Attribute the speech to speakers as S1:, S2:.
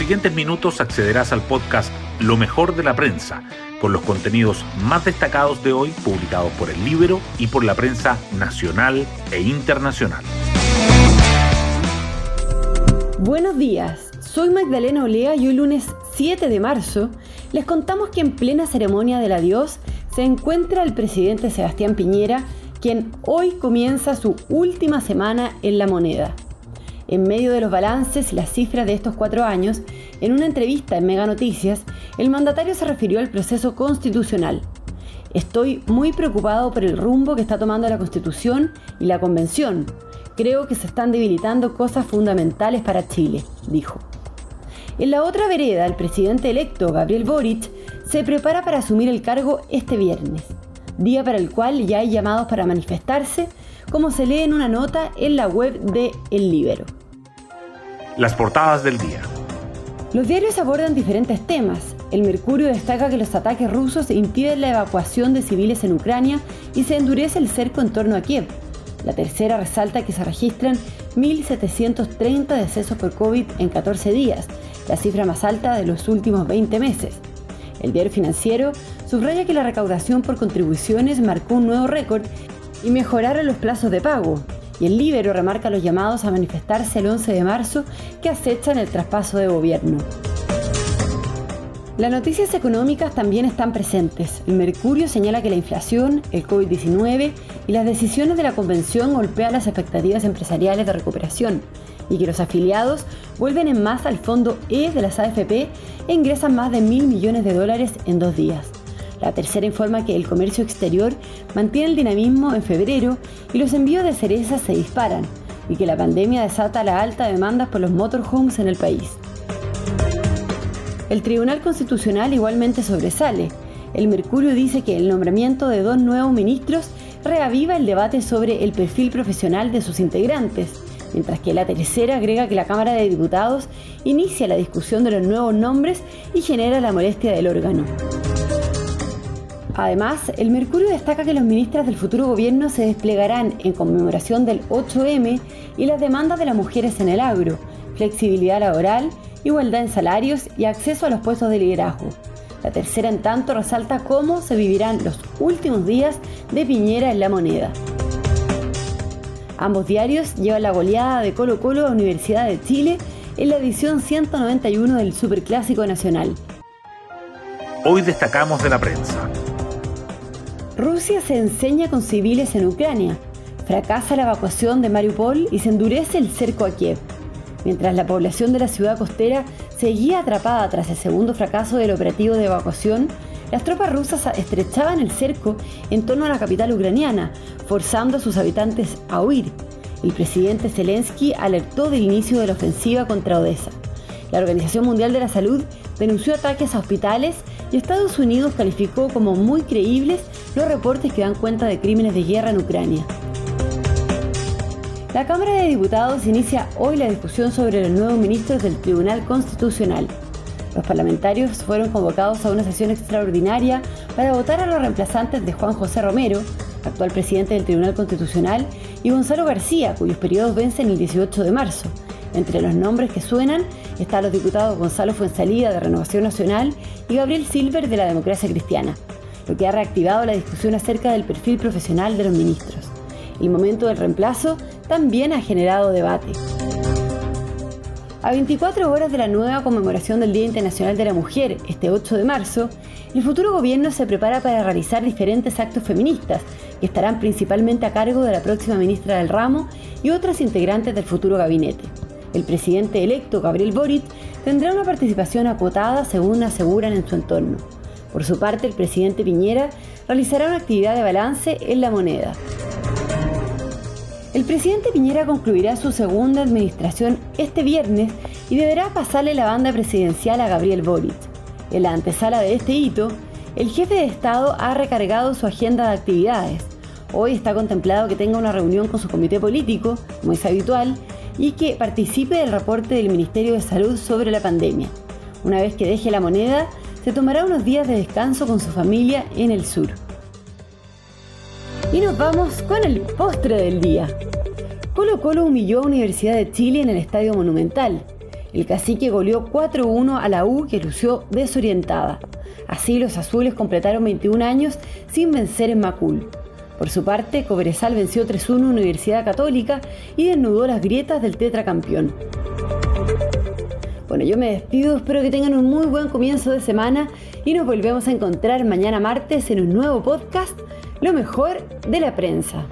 S1: siguientes minutos accederás al podcast Lo mejor de la prensa, con los contenidos más destacados de hoy publicados por el libro y por la prensa nacional e internacional.
S2: Buenos días, soy Magdalena Olea y hoy lunes 7 de marzo les contamos que en plena ceremonia del adiós se encuentra el presidente Sebastián Piñera, quien hoy comienza su última semana en la moneda. En medio de los balances y las cifras de estos cuatro años, en una entrevista en Mega Noticias, el mandatario se refirió al proceso constitucional. Estoy muy preocupado por el rumbo que está tomando la Constitución y la Convención. Creo que se están debilitando cosas fundamentales para Chile, dijo. En la otra vereda, el presidente electo, Gabriel Boric, se prepara para asumir el cargo este viernes, día para el cual ya hay llamados para manifestarse, como se lee en una nota en la web de El Libero.
S1: Las portadas del día.
S2: Los diarios abordan diferentes temas. El Mercurio destaca que los ataques rusos impiden la evacuación de civiles en Ucrania y se endurece el cerco en torno a Kiev. La tercera resalta que se registran 1.730 decesos por COVID en 14 días, la cifra más alta de los últimos 20 meses. El diario financiero subraya que la recaudación por contribuciones marcó un nuevo récord y mejoraron los plazos de pago. Y el Libero remarca los llamados a manifestarse el 11 de marzo que acechan el traspaso de gobierno. Las noticias económicas también están presentes. El Mercurio señala que la inflación, el COVID-19 y las decisiones de la convención golpean las expectativas empresariales de recuperación y que los afiliados vuelven en masa al fondo E de las AFP e ingresan más de mil millones de dólares en dos días. La tercera informa que el comercio exterior mantiene el dinamismo en febrero y los envíos de cerezas se disparan y que la pandemia desata la alta demanda por los motorhomes en el país. El Tribunal Constitucional igualmente sobresale. El Mercurio dice que el nombramiento de dos nuevos ministros reaviva el debate sobre el perfil profesional de sus integrantes, mientras que la tercera agrega que la Cámara de Diputados inicia la discusión de los nuevos nombres y genera la molestia del órgano. Además, el Mercurio destaca que los ministros del futuro gobierno se desplegarán en conmemoración del 8M y las demandas de las mujeres en el agro, flexibilidad laboral, igualdad en salarios y acceso a los puestos de liderazgo. La tercera, en tanto, resalta cómo se vivirán los últimos días de Piñera en la moneda. Ambos diarios llevan la goleada de Colo Colo a Universidad de Chile en la edición 191 del Superclásico Nacional.
S1: Hoy destacamos de la prensa.
S2: Rusia se enseña con civiles en Ucrania. Fracasa la evacuación de Mariupol y se endurece el cerco a Kiev. Mientras la población de la ciudad costera seguía atrapada tras el segundo fracaso del operativo de evacuación, las tropas rusas estrechaban el cerco en torno a la capital ucraniana, forzando a sus habitantes a huir. El presidente Zelensky alertó del inicio de la ofensiva contra Odessa. La Organización Mundial de la Salud denunció ataques a hospitales y Estados Unidos calificó como muy creíbles los reportes que dan cuenta de crímenes de guerra en Ucrania. La Cámara de Diputados inicia hoy la discusión sobre los nuevos ministros del Tribunal Constitucional. Los parlamentarios fueron convocados a una sesión extraordinaria para votar a los reemplazantes de Juan José Romero, actual presidente del Tribunal Constitucional, y Gonzalo García, cuyos periodos vencen el 18 de marzo. Entre los nombres que suenan están los diputados Gonzalo Fuensalida de Renovación Nacional y Gabriel Silver de la Democracia Cristiana, lo que ha reactivado la discusión acerca del perfil profesional de los ministros. El momento del reemplazo también ha generado debate. A 24 horas de la nueva conmemoración del Día Internacional de la Mujer, este 8 de marzo, el futuro gobierno se prepara para realizar diferentes actos feministas que estarán principalmente a cargo de la próxima ministra del ramo y otras integrantes del futuro gabinete. El presidente electo, Gabriel Boric, tendrá una participación acotada según aseguran en su entorno. Por su parte, el presidente Piñera realizará una actividad de balance en la moneda. El presidente Piñera concluirá su segunda administración este viernes y deberá pasarle la banda presidencial a Gabriel Boric. En la antesala de este hito, el jefe de Estado ha recargado su agenda de actividades. Hoy está contemplado que tenga una reunión con su comité político, como es habitual, y que participe del reporte del Ministerio de Salud sobre la pandemia. Una vez que deje la moneda, se tomará unos días de descanso con su familia en el sur. Y nos vamos con el postre del día. Colo Colo humilló a Universidad de Chile en el Estadio Monumental. El cacique goleó 4-1 a la U que lució desorientada. Así los azules completaron 21 años sin vencer en Macul. Por su parte, Cobresal venció 3-1 a Universidad Católica y desnudó las grietas del tetracampeón. Bueno, yo me despido, espero que tengan un muy buen comienzo de semana y nos volvemos a encontrar mañana martes en un nuevo podcast, Lo mejor de la prensa.